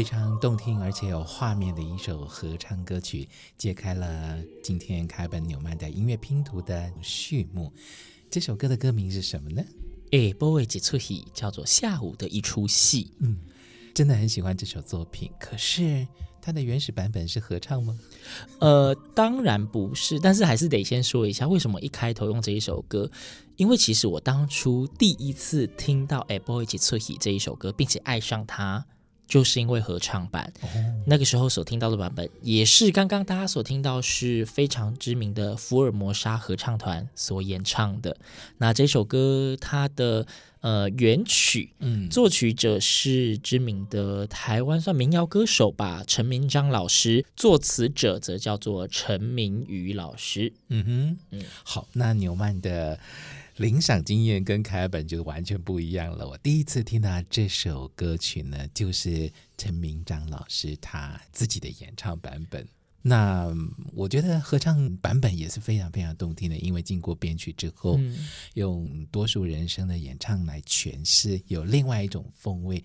非常动听而且有画面的一首合唱歌曲，揭开了今天凯本纽曼的音乐拼图的序幕。这首歌的歌名是什么呢？诶，波维吉出戏叫做《下午的一出戏》。嗯，真的很喜欢这首作品。可是它的原始版本是合唱吗？呃，当然不是。但是还是得先说一下，为什么一开头用这一首歌？因为其实我当初第一次听到《诶，波维吉出戏》这一首歌，并且爱上它。就是因为合唱版，哦、那个时候所听到的版本，也是刚刚大家所听到是非常知名的福尔摩沙合唱团所演唱的。那这首歌它的呃原曲，嗯，作曲者是知名的台湾算民谣歌手吧，陈明章老师，作词者则叫做陈明宇老师。嗯哼，嗯，好，那纽曼的。聆赏经验跟凯尔本就完全不一样了。我第一次听到这首歌曲呢，就是陈明章老师他自己的演唱版本。那我觉得合唱版本也是非常非常动听的，因为经过编曲之后，嗯、用多数人声的演唱来诠释，有另外一种风味。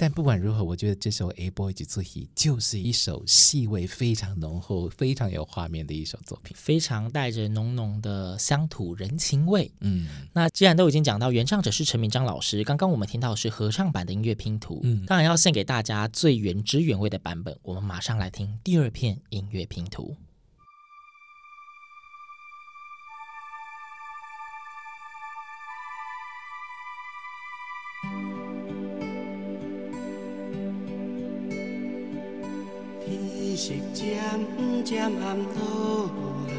但不管如何，我觉得这首《A Boy 一出戏》就是一首戏味非常浓厚、非常有画面的一首作品，非常带着浓浓的乡土人情味。嗯，那既然都已经讲到原唱者是陈明章老师，刚刚我们听到的是合唱版的音乐拼图，嗯，当然要献给大家最原汁原味的版本。我们马上来听第二片音乐拼图。渐渐暗落来，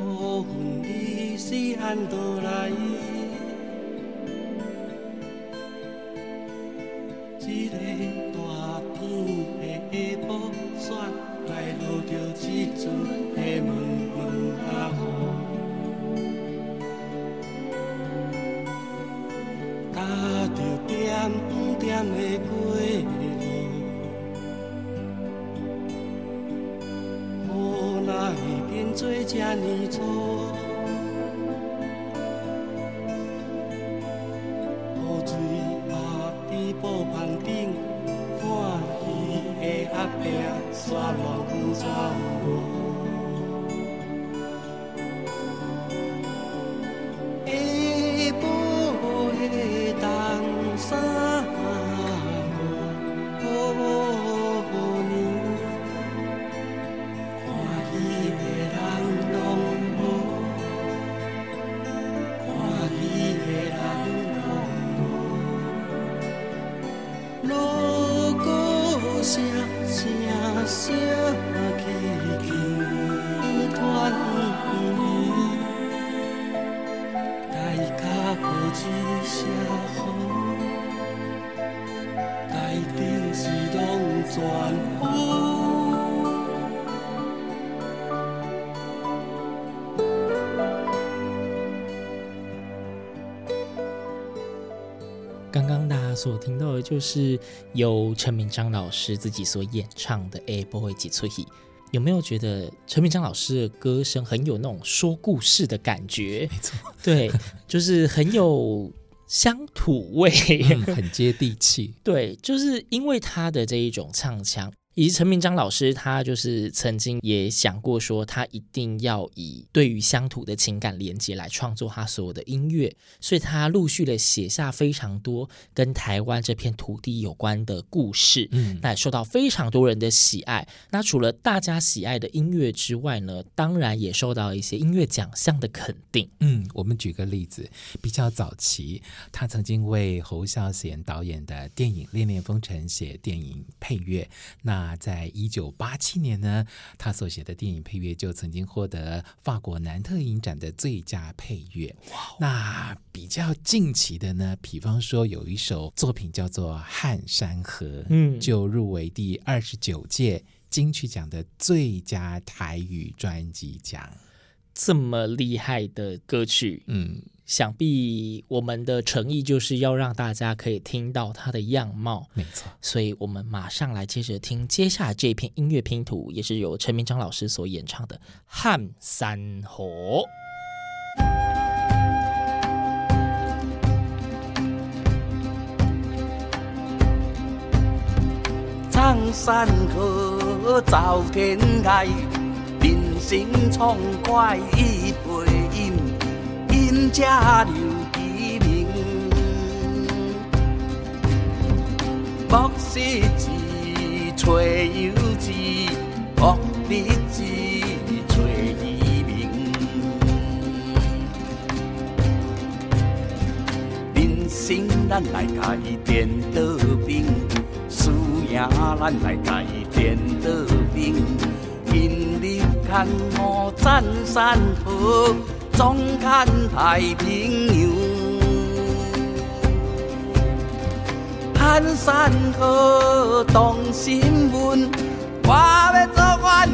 乌云里细暗倒来，一个大天的下晡，煞来落着一阵的闷闷仔雨，踏着点点的。做这呢？粗，家所听到的，就是由陈明章老师自己所演唱的《A Boy 几出戏》。有没有觉得陈明章老师的歌声很有那种说故事的感觉？没错，对，就是很有乡土味，嗯，很接地气。对，就是因为他的这一种唱腔。以及陈明章老师，他就是曾经也想过说，他一定要以对于乡土的情感连接来创作他所有的音乐，所以他陆续的写下非常多跟台湾这片土地有关的故事，嗯，那也受到非常多人的喜爱。那除了大家喜爱的音乐之外呢，当然也受到一些音乐奖项的肯定。嗯，我们举个例子，比较早期，他曾经为侯孝贤导演的电影《恋恋风尘》写电影配乐，那。那在一九八七年呢，他所写的电影配乐就曾经获得法国南特影展的最佳配乐。哇！那比较近期的呢，比方说有一首作品叫做《汉山河》，嗯，就入围第二十九届金曲奖的最佳台语专辑奖。这么厉害的歌曲，嗯。想必我们的诚意就是要让大家可以听到它的样貌，没错。所以我们马上来接着听接下来这一片音乐拼图，也是由陈明章老师所演唱的《汉三河》。唱山河走天涯，人生畅快一杯。人家留其名，莫失志，找友志，莫立志，找伊名。人生咱来改变得平，事业咱来改变得平，今日看我赞山河。壮看太平洋，汉山河动新闻，我要做阮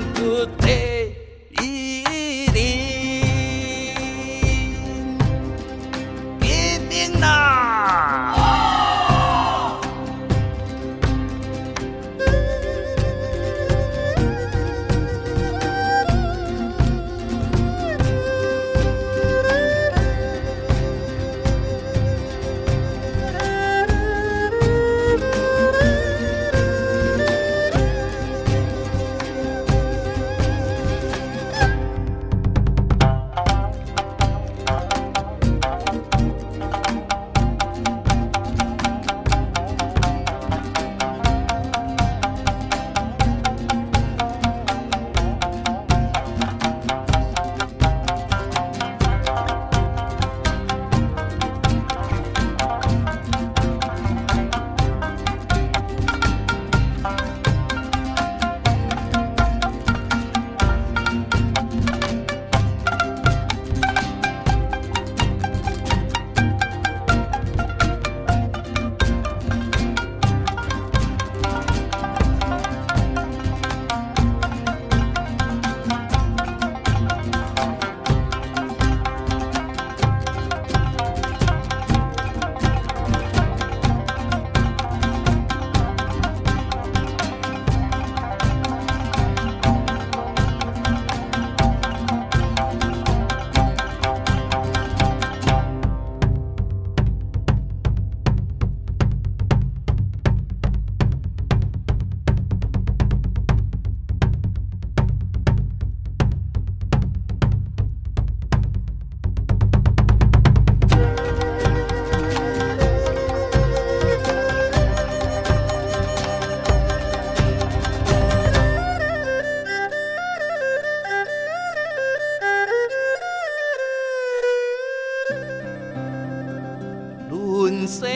国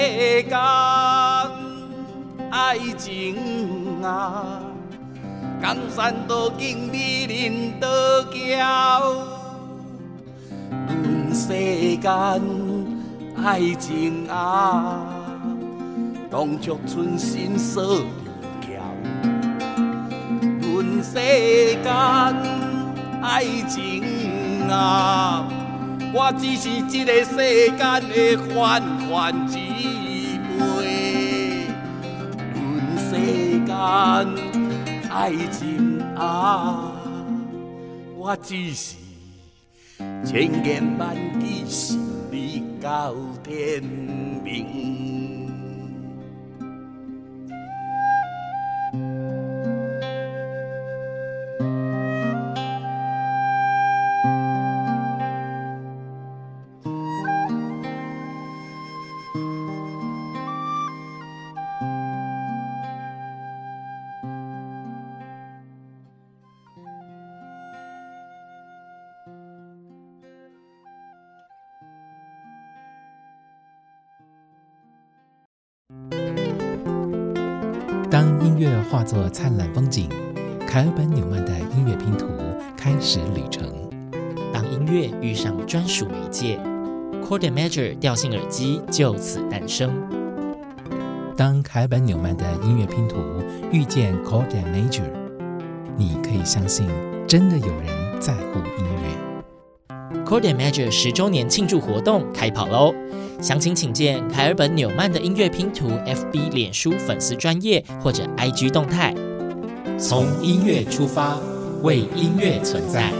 的。经美人多娇，论世间爱情啊，当作春心锁着桥。论世间爱情啊，我只是这个世间的泛泛之爱情啊，我只是千言万语，想你到天明。做灿烂风景，凯尔本纽曼的音乐拼图开始旅程。当音乐遇上专属媒介，Cordamajor 调性耳机就此诞生。当凯尔本纽曼的音乐拼图遇见 Cordamajor，你可以相信，真的有人在乎音乐。Cordamajor 十周年庆祝活动开跑喽！详情请见凯尔本纽曼的音乐拼图 FB 脸书粉丝专业或者 IG 动态。从音乐出发，为音乐存在。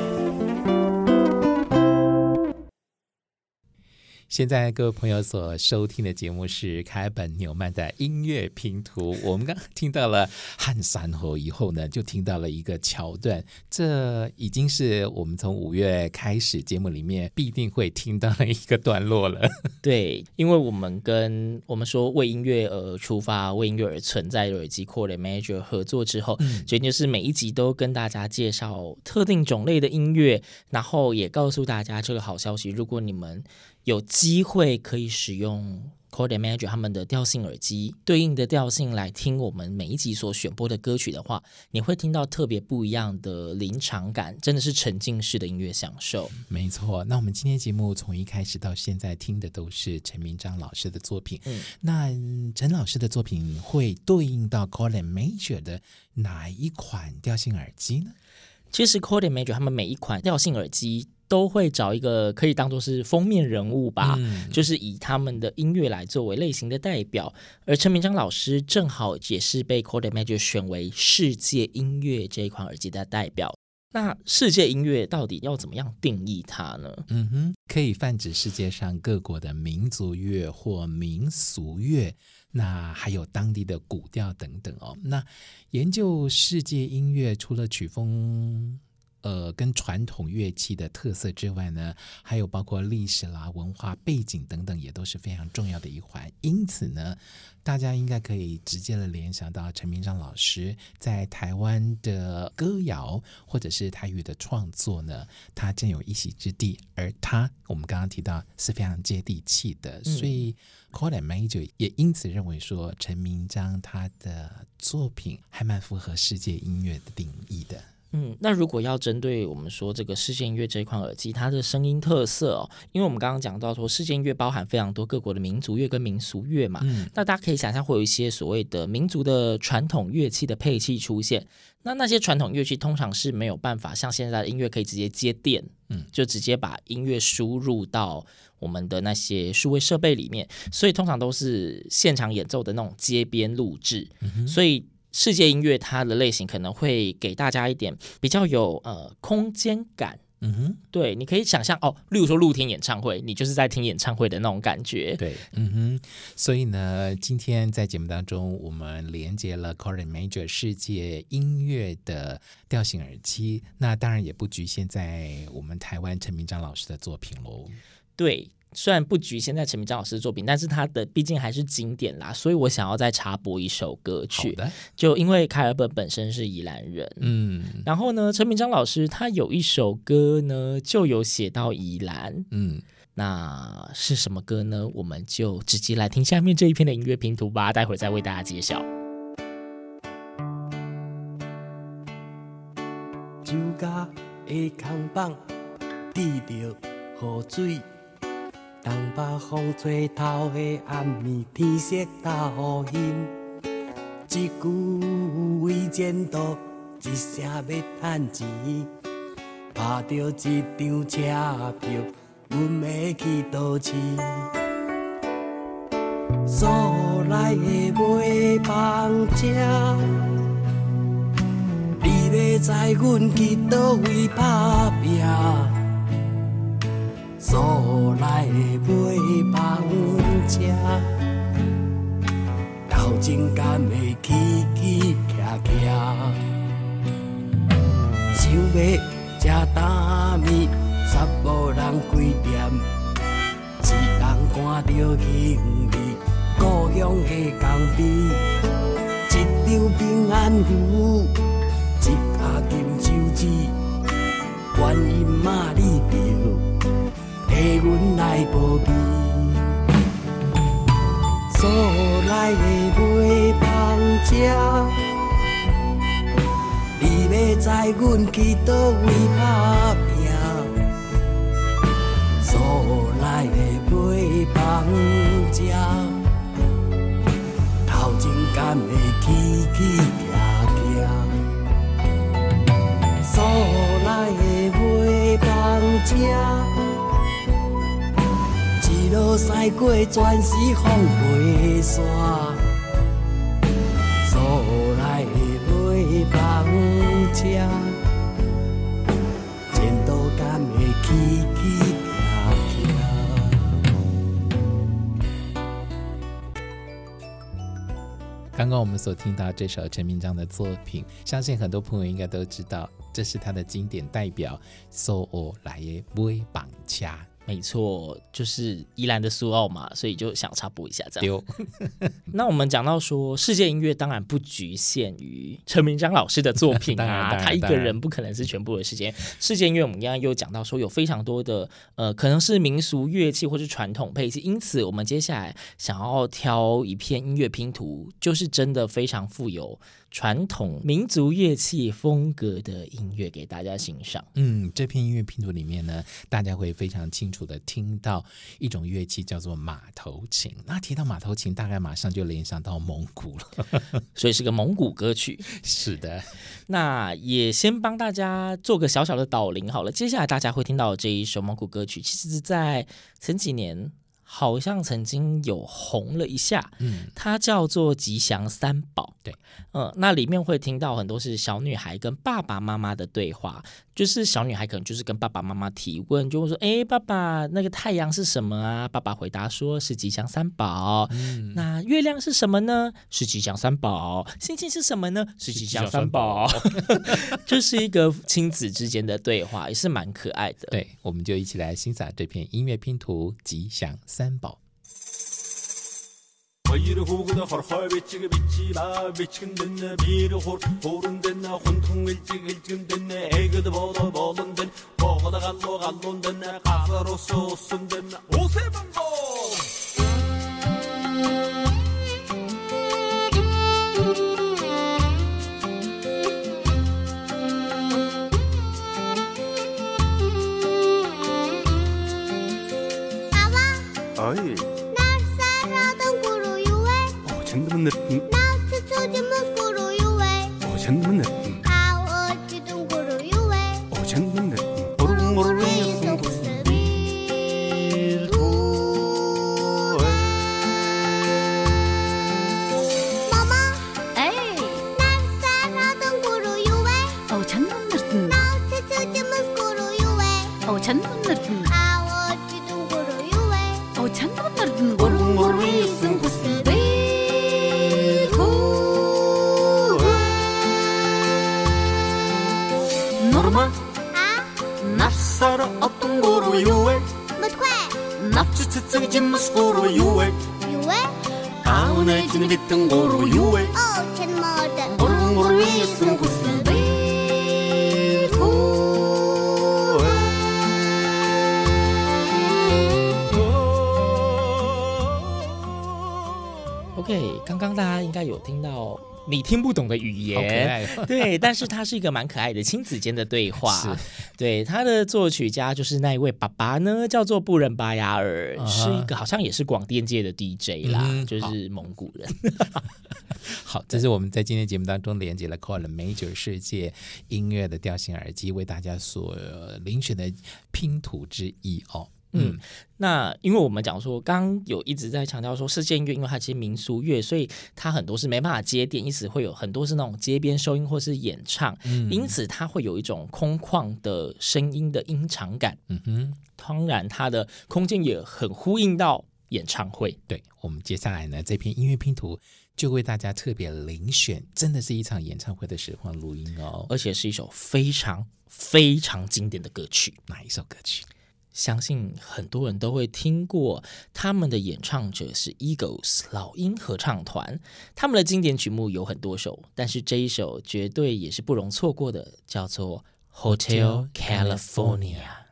现在各位朋友所收听的节目是凯尔本纽曼的音乐拼图。我们刚刚听到了汉山河以后呢，就听到了一个桥段，这已经是我们从五月开始节目里面必定会听到的一个段落了。对，因为我们跟我们说为音乐而出发，为音乐而存在的耳机 Chord and Major 合作之后，决定就是每一集都跟大家介绍特定种类的音乐，然后也告诉大家这个好消息，如果你们。有机会可以使用 and Major 他们的调性耳机对应的调性来听我们每一集所选播的歌曲的话，你会听到特别不一样的临场感，真的是沉浸式的音乐享受。没错，那我们今天节目从一开始到现在听的都是陈明章老师的作品。嗯，那陈老师的作品会对应到 and Major 的哪一款调性耳机呢？其实 and Major 他们每一款调性耳机。都会找一个可以当做是封面人物吧，嗯、就是以他们的音乐来作为类型的代表。而陈明章老师正好也是被 Chord and Major 选为世界音乐这一款耳机的代表。那世界音乐到底要怎么样定义它呢？嗯哼，可以泛指世界上各国的民族乐或民俗乐，那还有当地的古调等等哦。那研究世界音乐，除了曲风。呃，跟传统乐器的特色之外呢，还有包括历史啦、文化背景等等，也都是非常重要的一环。因此呢，大家应该可以直接的联想到陈明章老师在台湾的歌谣或者是台语的创作呢，他占有一席之地。而他，我们刚刚提到是非常接地气的，嗯、所以 and Major 也因此认为说，陈明章他的作品还蛮符合世界音乐的定义的。嗯，那如果要针对我们说这个世界音乐这一款耳机，它的声音特色哦，因为我们刚刚讲到说世界音乐包含非常多各国的民族乐跟民俗乐嘛，嗯，那大家可以想象会有一些所谓的民族的传统乐器的配器出现，那那些传统乐器通常是没有办法像现在的音乐可以直接接电，嗯，就直接把音乐输入到我们的那些数位设备里面，所以通常都是现场演奏的那种街边录制，嗯，所以。世界音乐它的类型可能会给大家一点比较有呃空间感，嗯哼，对，你可以想象哦，例如说露天演唱会，你就是在听演唱会的那种感觉，对，嗯哼。所以呢，今天在节目当中，我们连接了 and Major 世界音乐的调性耳机，那当然也不局限在我们台湾陈明章老师的作品喽，对。虽然不局限在陈明章老师的作品，但是他的毕竟还是经典啦，所以我想要再插播一首歌曲。就因为凯尔本本身是宜兰人，嗯，然后呢，陈明章老师他有一首歌呢，就有写到宜兰，嗯，那是什么歌呢？我们就直接来听下面这一篇的音乐拼图吧，待会儿再为大家揭晓。酒家的空房，滴着雨水。东北风吹透的暗暝，天色倒阴。一句为前途，一声要趁钱，拍着一张车票，阮要去倒市。索来的买房车，你要知阮去倒位打拼？所来的买房车，头前敢会起起徛徛，想要吃大米，煞无人开店。一人看着兄弟故乡的工味，一张平安符，一盒金手指，观音妈你着替阮来保庇。所来的买房车，你要载阮去倒位打拼？所来的。买房车，头前敢会起起徛徛？所来的买房车，一路驶过全是风背山。所来的买房车，前途敢会起起？刚刚我们所听到这首陈明章的作品，相信很多朋友应该都知道，这是他的经典代表《苏澳来的买房车》。没错，就是宜兰的苏澳嘛，所以就想插播一下这样。那我们讲到说，世界音乐当然不局限于陈明章老师的作品啊，他一个人不可能是全部的世界。世界音乐我们刚刚又讲到说，有非常多的呃，可能是民俗乐器或是传统配器，因此我们接下来想要挑一片音乐拼图，就是真的非常富有。传统民族乐器风格的音乐给大家欣赏。嗯，这片音乐拼图里面呢，大家会非常清楚的听到一种乐器叫做马头琴。那提到马头琴，大概马上就联想到蒙古了，所以是个蒙古歌曲。是的，那也先帮大家做个小小的导聆好了。接下来大家会听到这一首蒙古歌曲，其实在前几年。好像曾经有红了一下，嗯，它叫做《吉祥三宝》，对，嗯，那里面会听到很多是小女孩跟爸爸妈妈的对话。就是小女孩可能就是跟爸爸妈妈提问，就会说：“哎，爸爸，那个太阳是什么啊？”爸爸回答说：“是吉祥三宝。嗯”那月亮是什么呢？是吉祥三宝。星星是什么呢？是吉祥三宝。就是一个亲子之间的对话，也是蛮可爱的。对，我们就一起来欣赏这片音乐拼图《吉祥三宝》。Хоёр хүүгд хорхой бичиг бичила бичгэндэн бир хур хуурандэн хүндхэн илжиг илжгэндэн эгд боло болондэн боогод галлуу галлуундэн газар ус усэндэн усэ бамбо Ой. Nitten. Now to Sodium Guru you way. Ocean Nitten. How old to do Guru you way. Ocean Nitten. Guru Guru you Ocean Nitten. цэг жимс гуру юу вэ? Юу вэ? Аа өнөө чинь битэн гуру юу вэ? 刚大家应该有听到你听不懂的语言，对，但是它是一个蛮可爱的亲子间的对话。是对，他的作曲家就是那一位爸爸呢，叫做布仁巴雅尔，uh -huh. 是一个好像也是广电界的 DJ 啦，嗯、就是蒙古人。好，好，这是我们在今天节目当中连接了 Call Major 世界音乐的调性耳机为大家所遴选的拼图之一哦。嗯，那因为我们讲说，刚刚有一直在强调说，世界音乐因为它其实民俗乐，所以它很多是没办法接电，因此会有很多是那种街边收音或是演唱，嗯、因此它会有一种空旷的声音的音场感。嗯哼，当然它的空间也很呼应到演唱会。对，我们接下来呢，这篇音乐拼图。就为大家特别遴选，真的是一场演唱会的实况录音哦，而且是一首非常非常经典的歌曲。哪一首歌曲？相信很多人都会听过，他们的演唱者是 Eagles 老鹰合唱团，他们的经典曲目有很多首，但是这一首绝对也是不容错过的，叫做 Hotel California。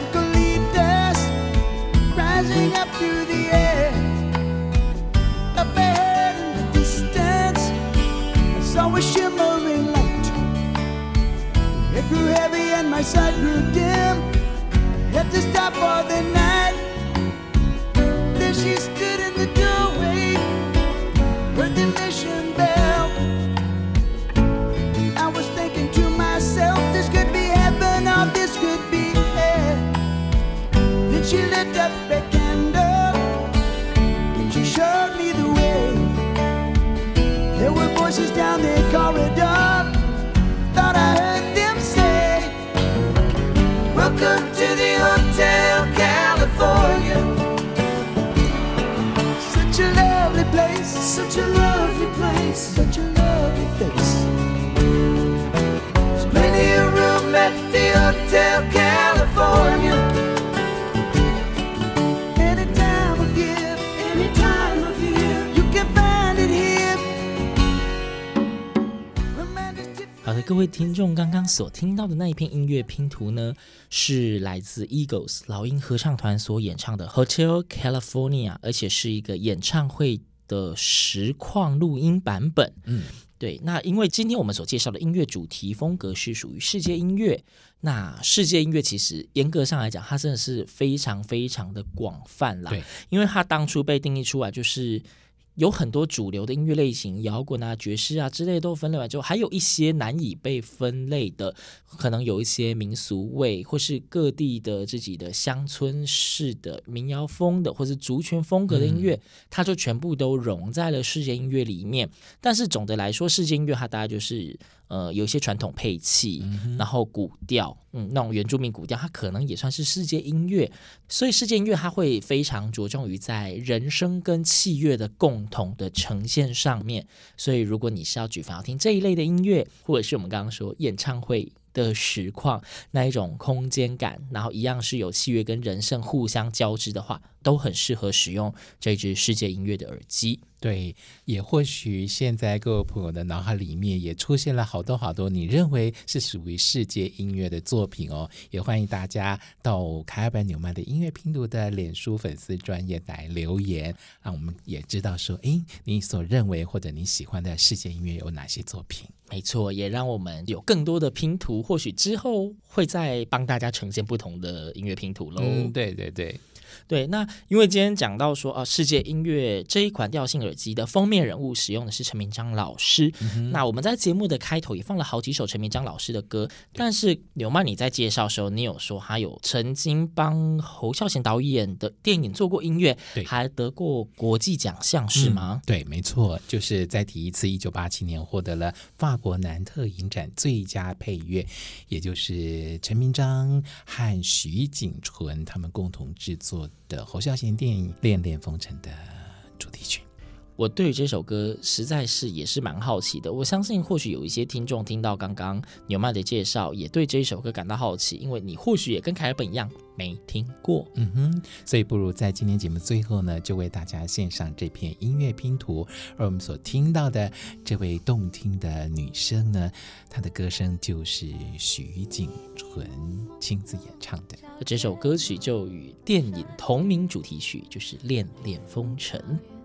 of rising up through the air. Up ahead in the distance, I saw a shimmering light. It grew heavy and my sight grew dim. I had to stop for the night. Then she stood in the doorway, heard the mission. she lit candle she showed me the way. There were voices down the corridor, thought I heard them say, Welcome to the Hotel California. Such a lovely place, such a lovely place, such a lovely place. There's plenty of room at the Hotel 各位听众，刚刚所听到的那一片音乐拼图呢，是来自 Eagles 老鹰合唱团所演唱的《Hotel California》，而且是一个演唱会的实况录音版本。嗯，对。那因为今天我们所介绍的音乐主题风格是属于世界音乐，那世界音乐其实严格上来讲，它真的是非常非常的广泛啦。对，因为它当初被定义出来就是。有很多主流的音乐类型，摇滚啊、爵士啊之类都分类完之后，还有一些难以被分类的，可能有一些民俗味，或是各地的自己的乡村式的民谣风的，或是族群风格的音乐，嗯、它就全部都融在了世界音乐里面。但是总的来说，世界音乐它大概就是。呃，有一些传统配器，然后古调，嗯，那种原住民古调，它可能也算是世界音乐。所以世界音乐它会非常着重于在人声跟器乐的共同的呈现上面。所以如果你是要举凡要听这一类的音乐，或者是我们刚刚说演唱会的实况那一种空间感，然后一样是有器乐跟人声互相交织的话，都很适合使用这支世界音乐的耳机。对，也或许现在各位朋友的脑海里面也出现了好多好多你认为是属于世界音乐的作品哦。也欢迎大家到凯尔本纽曼的音乐拼读的脸书粉丝专页来留言，让我们也知道说，哎，你所认为或者你喜欢的世界音乐有哪些作品？没错，也让我们有更多的拼图，或许之后会再帮大家呈现不同的音乐拼图喽。嗯，对对对。对，那因为今天讲到说，呃，世界音乐这一款调性耳机的封面人物使用的是陈明章老师。嗯、那我们在节目的开头也放了好几首陈明章老师的歌，但是刘曼你在介绍的时候，你有说他有曾经帮侯孝贤导演的电影做过音乐，对，还得过国际奖项，是吗？嗯、对，没错，就是再提一次，一九八七年获得了法国南特影展最佳配乐，也就是陈明章和徐景淳他们共同制作的侯孝贤电影《恋恋风尘》的主题曲。我对于这首歌实在是也是蛮好奇的。我相信或许有一些听众听到刚刚纽曼的介绍，也对这一首歌感到好奇，因为你或许也跟凯尔本一样没听过。嗯哼，所以不如在今天节目最后呢，就为大家献上这片音乐拼图。而我们所听到的这位动听的女生呢，她的歌声就是徐景纯亲自演唱的。这首歌曲就与电影同名主题曲就是《恋恋风尘》。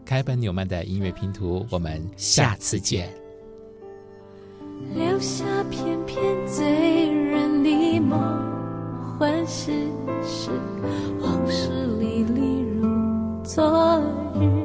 开本纽曼的音乐拼图，我们下次见。留下片片醉人的梦，唤醒时往事历历如昨日，